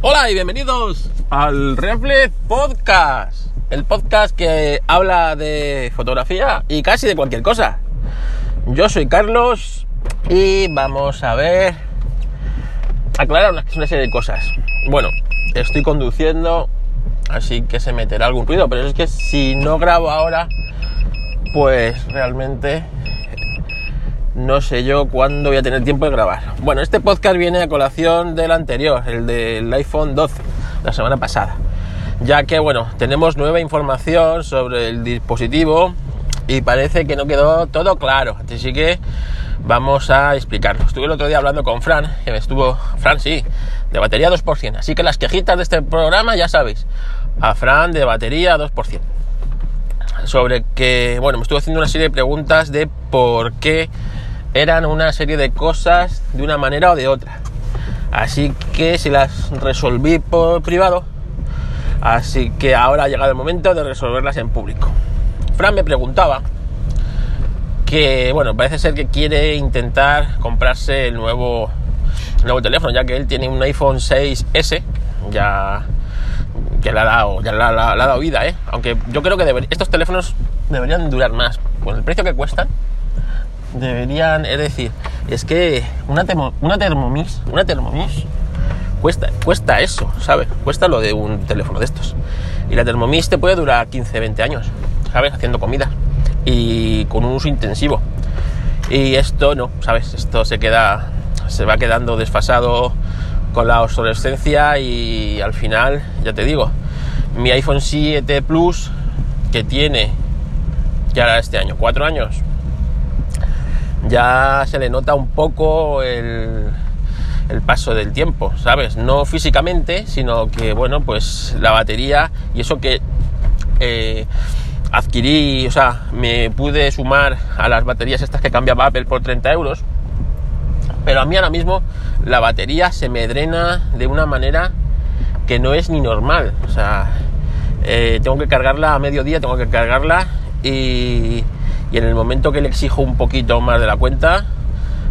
Hola y bienvenidos al Reflex Podcast, el podcast que habla de fotografía y casi de cualquier cosa. Yo soy Carlos y vamos a ver, aclarar una, una serie de cosas. Bueno, estoy conduciendo, así que se meterá algún ruido, pero es que si no grabo ahora, pues realmente no sé yo cuándo voy a tener tiempo de grabar. Bueno, este podcast viene a colación del anterior, el del iPhone 12, la semana pasada. Ya que, bueno, tenemos nueva información sobre el dispositivo y parece que no quedó todo claro. Así que vamos a explicarlo. Estuve el otro día hablando con Fran, que me estuvo, Fran sí, de batería 2%. Así que las quejitas de este programa ya sabéis. A Fran de batería 2%. Sobre que, bueno, me estuve haciendo una serie de preguntas de por qué eran una serie de cosas de una manera o de otra. Así que si las resolví por privado, así que ahora ha llegado el momento de resolverlas en público. Fran me preguntaba que, bueno, parece ser que quiere intentar comprarse el nuevo, nuevo teléfono, ya que él tiene un iPhone 6S, ya que le ha dado, ya le ha dado vida, ¿eh? Aunque yo creo que deber, estos teléfonos deberían durar más. Con el precio que cuestan, deberían, es decir, es que una, termo, una Thermomix, una Thermomix cuesta, cuesta eso, ¿sabes? Cuesta lo de un teléfono de estos. Y la Thermomix te puede durar 15, 20 años, ¿sabes? Haciendo comida y con un uso intensivo. Y esto no, ¿sabes? Esto se queda, se va quedando desfasado con la obsolescencia y al final, ya te digo, mi iPhone 7 Plus que tiene ya este año, cuatro años, ya se le nota un poco el, el, paso del tiempo, ¿sabes? No físicamente, sino que, bueno, pues la batería y eso que eh, adquirí, o sea, me pude sumar a las baterías estas que cambiaba Apple por 30 euros, pero a mí ahora mismo la batería se me drena de una manera que no es ni normal, o sea, eh, tengo que cargarla a mediodía, tengo que cargarla y y en el momento que le exijo un poquito más de la cuenta,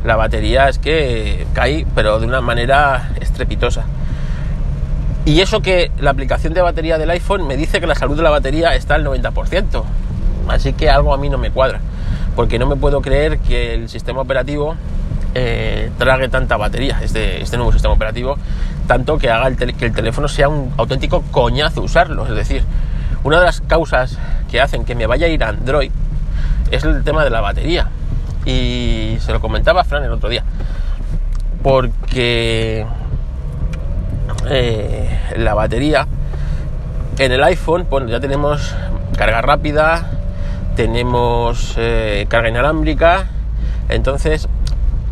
la batería es que cae, pero de una manera estrepitosa. Y eso que la aplicación de batería del iPhone me dice que la salud de la batería está al 90%. Así que algo a mí no me cuadra. Porque no me puedo creer que el sistema operativo eh, trague tanta batería, este, este nuevo sistema operativo, tanto que haga el que el teléfono sea un auténtico coñazo usarlo. Es decir, una de las causas que hacen que me vaya a ir a Android es el tema de la batería. Y se lo comentaba Fran el otro día. Porque eh, la batería en el iPhone, bueno, ya tenemos carga rápida, tenemos eh, carga inalámbrica, entonces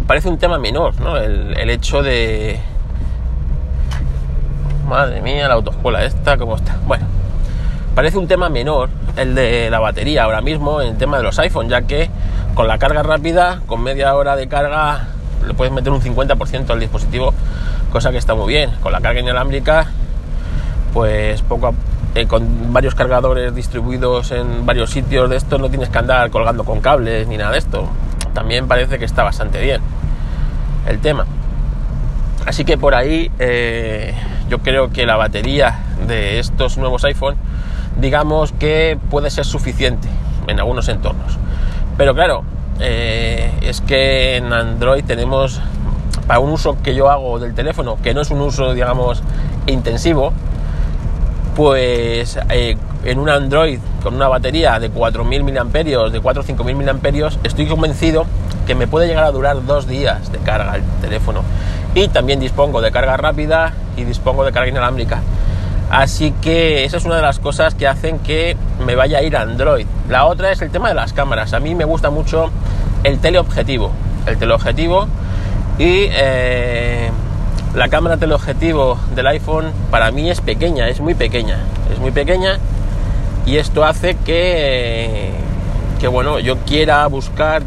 parece un tema menor, ¿no? El, el, hecho de... Madre mía, la autoescuela esta, ¿cómo está? Bueno, parece un tema menor el de la batería ahora mismo en el tema de los iPhones, ya que con la carga rápida, con media hora de carga, le puedes meter un 50% al dispositivo, cosa que está muy bien. Con la carga inalámbrica, pues poco a, eh, con varios cargadores distribuidos en varios sitios de esto, no tienes que andar colgando con cables ni nada de esto. También parece que está bastante bien el tema. Así que por ahí eh, yo creo que la batería de estos nuevos iPhone digamos que puede ser suficiente en algunos entornos. Pero claro, eh, es que en Android tenemos, para un uso que yo hago del teléfono, que no es un uso, digamos, intensivo, pues eh, en un Android con una batería de 4.000 mAh, de 4 o 5.000 mAh, estoy convencido que me puede llegar a durar dos días de carga el teléfono. Y también dispongo de carga rápida y dispongo de carga inalámbrica. Así que esa es una de las cosas que hacen que me vaya a ir Android. La otra es el tema de las cámaras. A mí me gusta mucho el teleobjetivo. El teleobjetivo y eh, la cámara teleobjetivo del iPhone para mí es pequeña, es muy pequeña. Es muy pequeña y esto hace que, que bueno, yo quiera buscar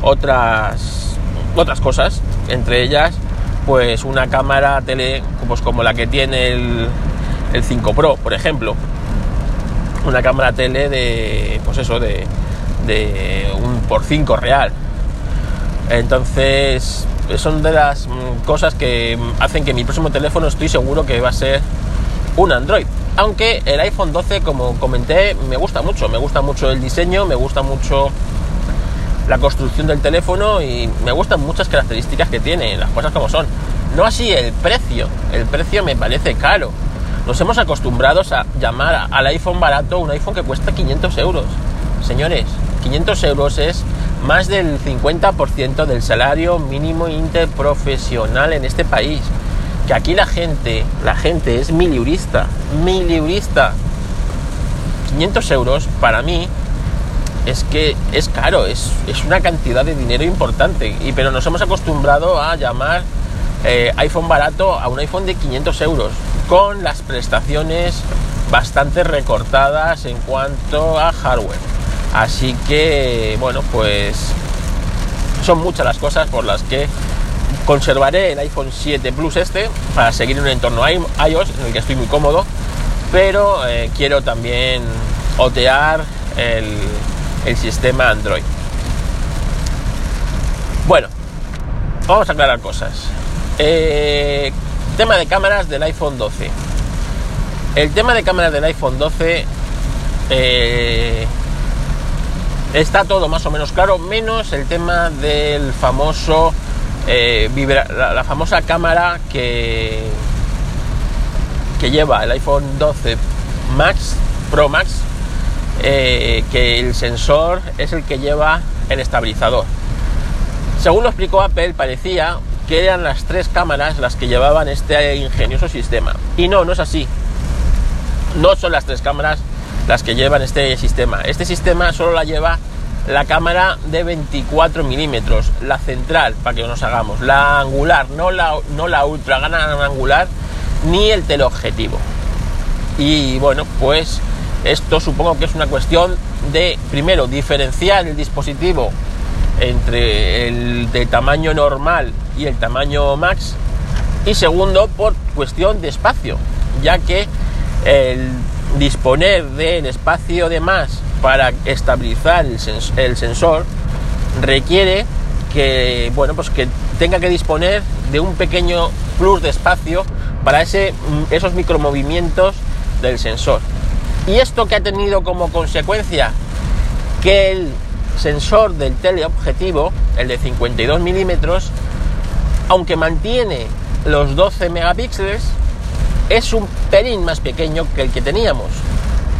otras, otras cosas. Entre ellas, pues una cámara tele pues como la que tiene el el 5 Pro, por ejemplo. Una cámara tele de, pues eso, de, de un por 5 real. Entonces, son de las mm, cosas que hacen que mi próximo teléfono estoy seguro que va a ser un Android. Aunque el iPhone 12, como comenté, me gusta mucho. Me gusta mucho el diseño, me gusta mucho la construcción del teléfono y me gustan muchas características que tiene, las cosas como son. No así el precio. El precio me parece caro. Nos hemos acostumbrado a llamar al iPhone barato un iPhone que cuesta 500 euros. Señores, 500 euros es más del 50% del salario mínimo interprofesional en este país. Que aquí la gente, la gente es miliurista, miliurista. 500 euros para mí es que es caro, es, es una cantidad de dinero importante. Pero nos hemos acostumbrado a llamar eh, iPhone barato a un iPhone de 500 euros, con las prestaciones bastante recortadas en cuanto a hardware. Así que, bueno, pues son muchas las cosas por las que conservaré el iPhone 7 Plus este para seguir en un entorno iOS en el que estoy muy cómodo, pero eh, quiero también otear el, el sistema Android. Bueno, vamos a aclarar cosas. Eh, tema de cámaras del iPhone 12. El tema de cámaras del iPhone 12 eh, está todo más o menos claro, menos el tema del famoso eh, la, famosa cámara que que lleva el iPhone 12 Max Pro Max, que el sensor es el que lleva el estabilizador. Según lo explicó Apple, parecía que eran las tres cámaras las que llevaban este ingenioso sistema. Y no, no es así. No son las tres cámaras las que llevan este sistema. Este sistema solo la lleva la cámara de 24 milímetros, la central, para que nos hagamos, la angular, no la, no la ultra gana angular, ni el teleobjetivo. Y bueno, pues esto supongo que es una cuestión de, primero, diferenciar el dispositivo entre el de tamaño normal y el tamaño max y segundo por cuestión de espacio ya que el disponer del espacio de más para estabilizar el, sensor requiere que bueno pues que tenga que disponer de un pequeño plus de espacio para ese, mm, esos micromovimientos del sensor. Y esto que ha tenido como consecuencia que el sensor del teleobjetivo, el de 52 milímetros, aunque mantiene los 12 megapíxeles, es un pelín más pequeño que el que teníamos.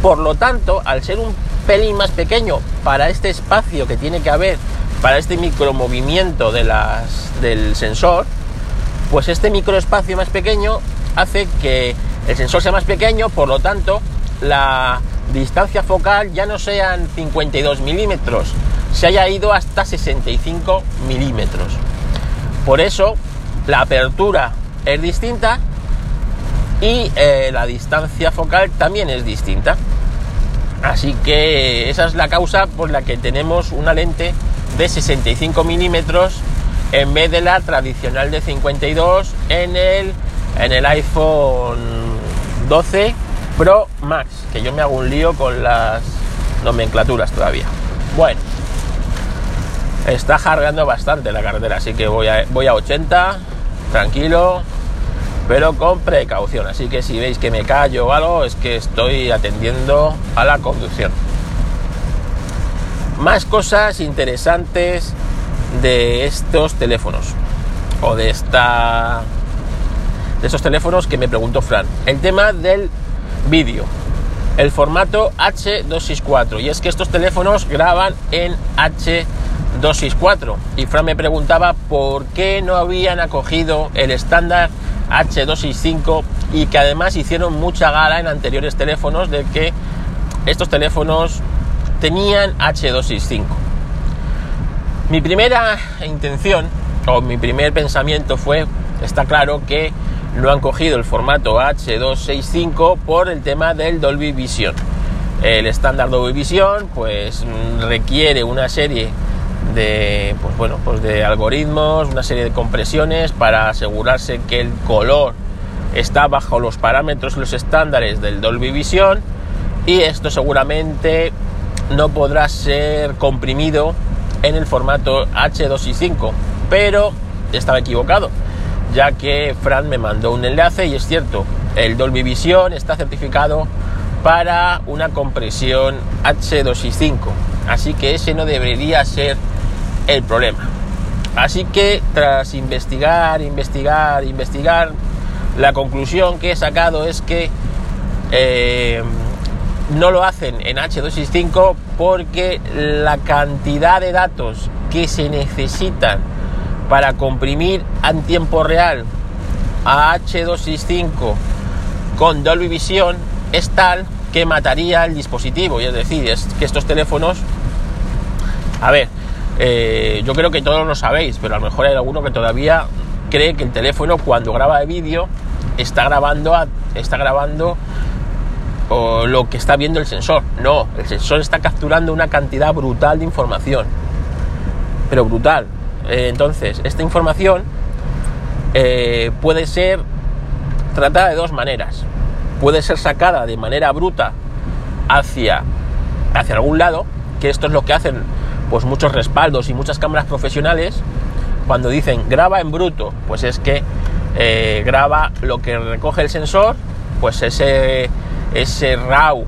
Por lo tanto, al ser un pelín más pequeño para este espacio que tiene que haber, para este micromovimiento del sensor, pues este microespacio más pequeño hace que el sensor sea más pequeño, por lo tanto, la distancia focal ya no sean 52 milímetros, se haya ido hasta 65 milímetros. Por eso la apertura es distinta y eh, la distancia focal también es distinta. Así que esa es la causa por la que tenemos una lente de 65 milímetros en vez de la tradicional de 52 en el, en el iPhone 12 Pro Max, que yo me hago un lío con las nomenclaturas todavía. Bueno, está jarreando bastante la carretera, así que voy a, voy a 80, tranquilo, pero con precaución. Así que si veis que me callo o algo, es que estoy atendiendo a la conducción. Más cosas interesantes de estos teléfonos o de esta de esos teléfonos que me preguntó Fran. El tema del vídeo. El formato H264. Y es que estos teléfonos graban en H264. Y Fran me preguntaba por qué no habían acogido el estándar H265 y que además hicieron mucha gala en anteriores teléfonos de que estos teléfonos tenían H265. Mi primera intención o mi primer pensamiento fue, está claro que no han cogido el formato H265 por el tema del Dolby Vision. El estándar Dolby Vision pues mm, requiere una serie de pues bueno, pues de algoritmos, una serie de compresiones para asegurarse que el color está bajo los parámetros los estándares del Dolby Vision y esto seguramente no podrá ser comprimido en el formato H265, pero estaba equivocado, ya que Fran me mandó un enlace y es cierto, el Dolby Vision está certificado para una compresión H265, así que ese no debería ser el problema. Así que tras investigar, investigar, investigar, la conclusión que he sacado es que eh, no lo hacen en H265 porque la cantidad de datos que se necesitan para comprimir en tiempo real a H265 con Dolby Vision es tal que mataría el dispositivo. Y es decir, es que estos teléfonos, a ver, eh, yo creo que todos lo sabéis, pero a lo mejor hay alguno que todavía cree que el teléfono cuando graba el vídeo está grabando, está grabando lo que está viendo el sensor. No, el sensor está capturando una cantidad brutal de información. Pero brutal. Eh, entonces, esta información eh, puede ser tratada de dos maneras. Puede ser sacada de manera bruta hacia, hacia algún lado, que esto es lo que hacen pues muchos respaldos y muchas cámaras profesionales. Cuando dicen graba en bruto, pues es que eh, graba lo que recoge el sensor, pues ese ese RAW,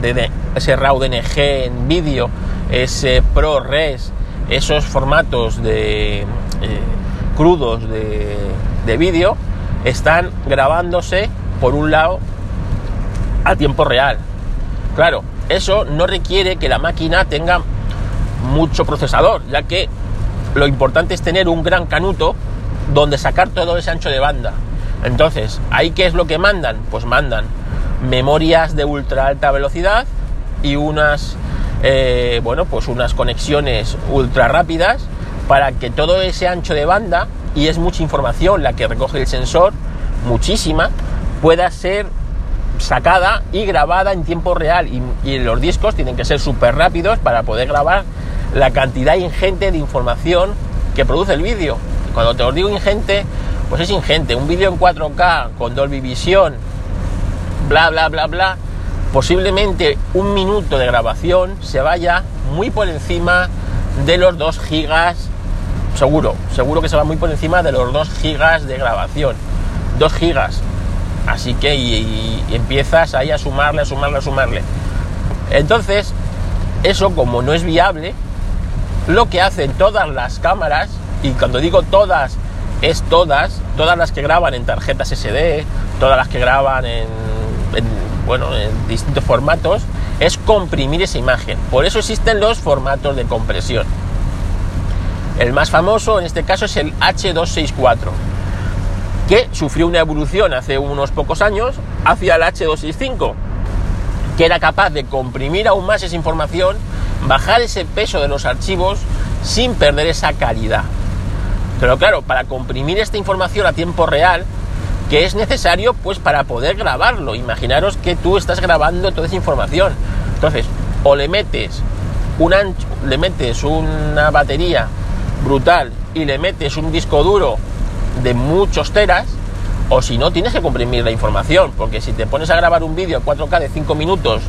de, ese RAW DNG en vídeo, ese ProRes, esos formatos de eh, crudos de, de vídeo, están grabándose por un lado a tiempo real. Claro, eso no requiere que la máquina tenga mucho procesador, ya que lo importante es tener un gran canuto donde sacar todo ese ancho de banda. Entonces, ¿ahí qué es lo que mandan? Pues mandan memorias de ultra alta velocidad y unas, eh, bueno, pues unas conexiones ultra rápidas para que todo ese ancho de banda, y es mucha información la que recoge el sensor, muchísima, pueda ser sacada y grabada en tiempo real. Y, los discos tienen que ser súper rápidos para poder grabar la cantidad ingente de información que produce el vídeo. Cuando te digo ingente, pues es ingente. Un vídeo en 4K con Dolby Vision bla, bla, bla, bla, posiblemente un minuto de grabación se vaya muy por encima de los 2 gigas, seguro, seguro que se va muy por encima de los 2 gigas de grabación. 2 gigas. Así que y, empiezas ahí a sumarle, a sumarle, a sumarle. Entonces, eso como no es viable, lo que hacen todas las cámaras, y cuando digo todas, es todas, todas las que graban en tarjetas SD, todas las que graban en bueno, en distintos formatos, es comprimir esa imagen. Por eso existen los formatos de compresión. El más famoso en este caso es el H264, que sufrió una evolución hace unos pocos años hacia el H265, que era capaz de comprimir aún más esa información, bajar ese peso de los archivos sin perder esa calidad. Pero claro, para comprimir esta información a tiempo real, que es necesario pues para poder grabarlo. Imaginaros que tú estás grabando toda esa información. Entonces, o le metes un ancho, le metes una batería brutal y le metes un disco duro de muchos teras, o si no, tienes que comprimir la información, porque si te pones a grabar un vídeo 4K de 5 minutos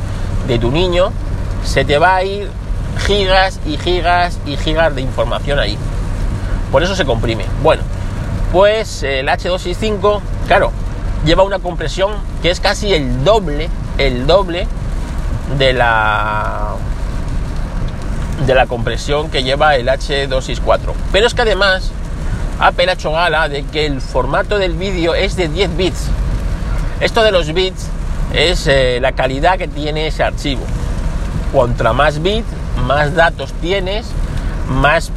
de tu niño, se te va a ir gigas y gigas y gigas de información ahí. Por eso se comprime. Bueno, pues el H265, claro, lleva una compresión que es casi el doble, el doble de la de la compresión que lleva el H264. Pero es que además Apple ha hecho gala de que el formato del vídeo es de 10 bits. Esto de los bits es eh, la calidad que tiene ese archivo. Contra más bits, más datos tienes, más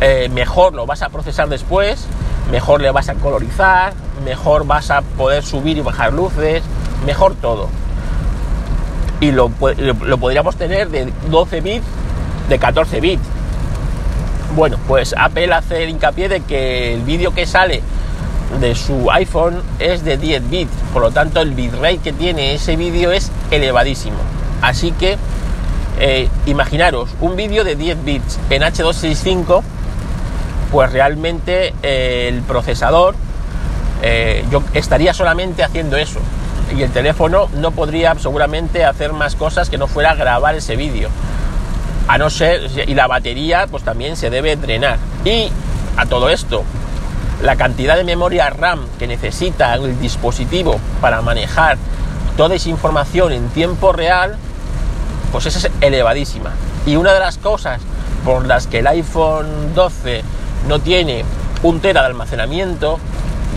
eh, mejor lo vas a procesar después mejor le vas a colorizar, mejor vas a poder subir y bajar luces, mejor todo. Y lo, podríamos tener de 12 bits, de 14 bits. Bueno, pues Apple hace el hincapié de que el vídeo que sale de su iPhone es de 10 bits, por lo tanto el bitrate que tiene ese vídeo es elevadísimo. Así que eh, imaginaros un vídeo de 10 bits en H265 pues realmente eh, el procesador eh, yo estaría solamente haciendo eso. Y el teléfono no podría seguramente hacer más cosas que no fuera grabar ese vídeo. A no ser y la batería pues también se debe drenar. Y a todo esto la cantidad de memoria RAM que necesita el dispositivo para manejar toda esa información en tiempo real, pues es elevadísima. Y una de las cosas por las que el iPhone 12 no tiene un tera de almacenamiento,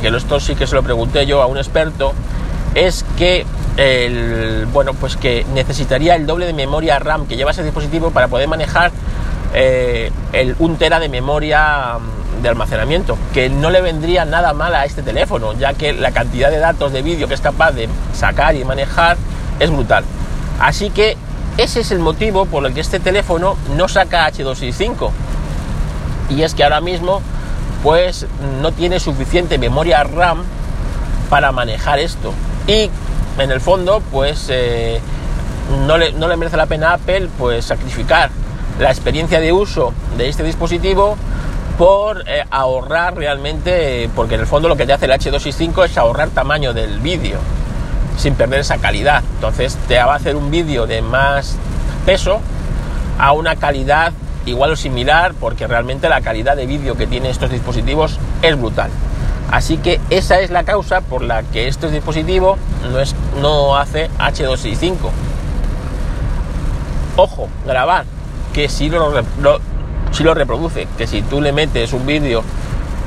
que esto sí que se lo pregunté yo a un experto, es que el, bueno, pues que necesitaría el doble de memoria RAM que lleva ese dispositivo para poder manejar eh, el 1 tera de memoria mm, de almacenamiento, que no le vendría nada mal a este teléfono, ya que la cantidad de datos de vídeo que es capaz de sacar y manejar es brutal. Así que ese es el motivo por el que este teléfono no saca H265. Y es que ahora mismo pues no tiene suficiente memoria RAM para manejar esto. Y en el fondo pues eh, no, le, no le merece la pena a Apple pues sacrificar la experiencia de uso de este dispositivo por eh, ahorrar realmente, porque en el fondo lo que te hace el H265 es ahorrar tamaño del vídeo sin perder esa calidad. Entonces te va a hacer un vídeo de más peso a una calidad igual o similar, porque realmente la calidad de vídeo que tienen estos dispositivos es brutal. Así que esa es la causa por la que este dispositivo no, es, no hace H265. Ojo, grabar que si lo, lo reproduce, que si tú le metes un vídeo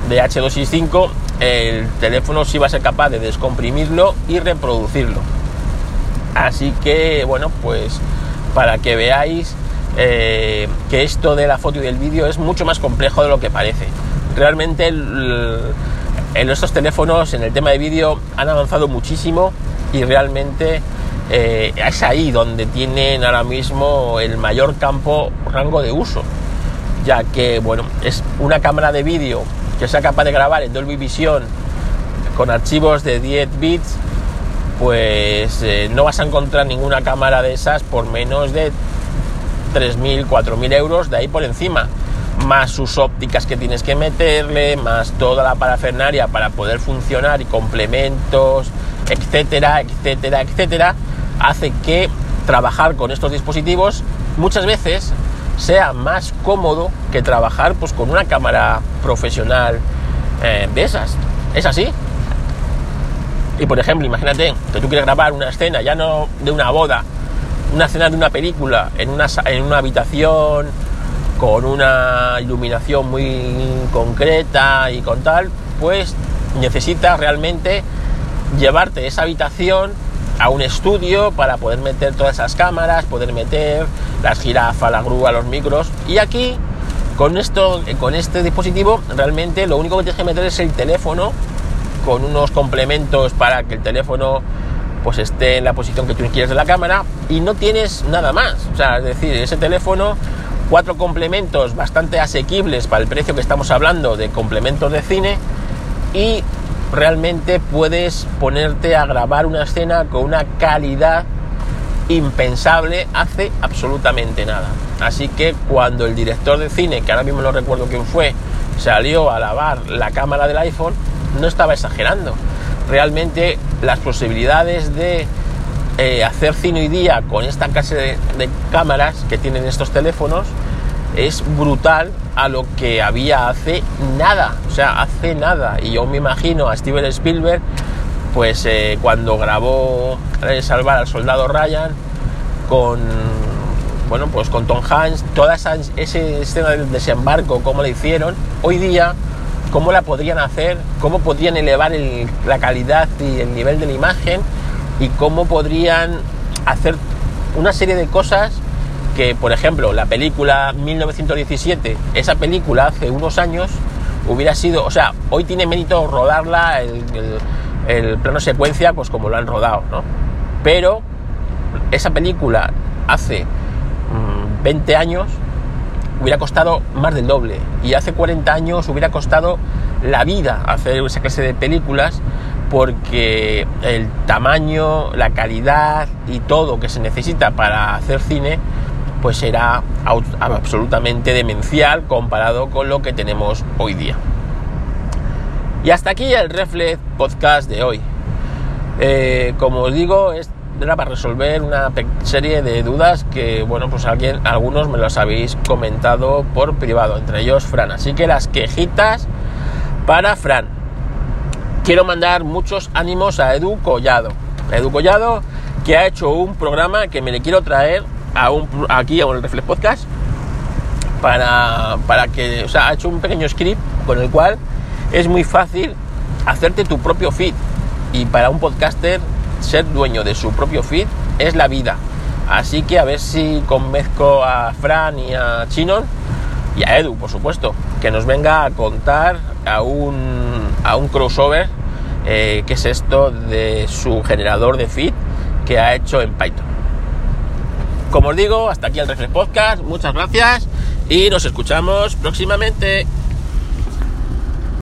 de H265, el teléfono sí va a ser capaz de descomprimirlo y reproducirlo. Así que, bueno, pues para que veáis eh, que esto de la foto y del vídeo es mucho más complejo de lo que parece. Realmente en estos teléfonos, en el tema de vídeo, han avanzado muchísimo y realmente eh, es ahí donde tienen ahora mismo el mayor campo rango de uso, ya que bueno, es una cámara de vídeo que sea capaz de grabar en Dolby Vision con archivos de 10 bits, pues eh, no vas a encontrar ninguna cámara de esas por menos de 3.000, 4.000 euros de ahí por encima, más sus ópticas que tienes que meterle, más toda la parafernaria para poder funcionar y complementos, etcétera, etcétera, etcétera hace que trabajar con estos dispositivos muchas veces sea más cómodo que trabajar pues, con una cámara profesional eh, de esas. ¿Es así? Y por ejemplo, imagínate que tú quieres grabar una escena, ya no de una boda, una escena de una película en una, en una habitación con una iluminación muy concreta y con tal, pues necesitas realmente llevarte esa habitación a un estudio para poder meter todas esas cámaras, poder meter las jirafas, la grúa, los micros. Y aquí, con, esto, con este dispositivo, realmente lo único que tienes que meter es el teléfono con unos complementos para que el teléfono pues esté en la posición que tú quieres de la cámara y no tienes nada más. O sea, es decir, ese teléfono, cuatro complementos bastante asequibles para el precio que estamos hablando de complementos de cine y realmente puedes ponerte a grabar una escena con una calidad impensable hace absolutamente nada. Así que cuando el director de cine, que ahora mismo no recuerdo quién fue, salió a lavar la cámara del iPhone, no estaba exagerando. Realmente las posibilidades de eh, hacer cine hoy día con esta clase de cámaras que tienen estos teléfonos es brutal a lo que había hace nada, o sea, hace nada. Y yo me imagino a Steven Spielberg, pues eh, cuando grabó Salvar al Soldado Ryan con, bueno, pues con Tom Hanks, toda esa, escena del desembarco, cómo la hicieron, hoy día, cómo la podrían hacer, cómo podrían elevar la calidad y el nivel de la imagen y cómo podrían hacer una serie de cosas que, por ejemplo, la película 1917, esa película hace unos años hubiera sido, o sea, hoy tiene mérito rodarla, el, plano secuencia, pues como lo han rodado, ¿no? Pero esa película hace 20 mm, años hubiera costado más del doble y hace 40 años hubiera costado la vida hacer esa clase de películas porque el tamaño, la calidad y todo que se necesita para hacer cine pues era absolutamente demencial comparado con lo que tenemos hoy día. Y hasta aquí el Reflex Podcast de hoy. Eh, como os digo, era para resolver una serie de dudas que, bueno, pues alguien, algunos me los habéis comentado por privado, entre ellos Fran. Así que las quejitas para Fran. Quiero mandar muchos ánimos a Edu Collado. Edu Collado, que ha hecho un programa que me le quiero traer a un, aquí a un Reflex Podcast para, para que, o sea, ha hecho un pequeño script con el cual es muy fácil hacerte tu propio feed. Y para un podcaster, ser dueño de su propio feed es la vida. Así que a ver si convenzco a Fran y a Chinon y a Edu, por supuesto, que nos venga a contar a un, a un crossover eh, que es esto de su generador de feed que ha hecho en Python. Como os digo, hasta aquí el Reflex Podcast, muchas gracias y nos escuchamos próximamente.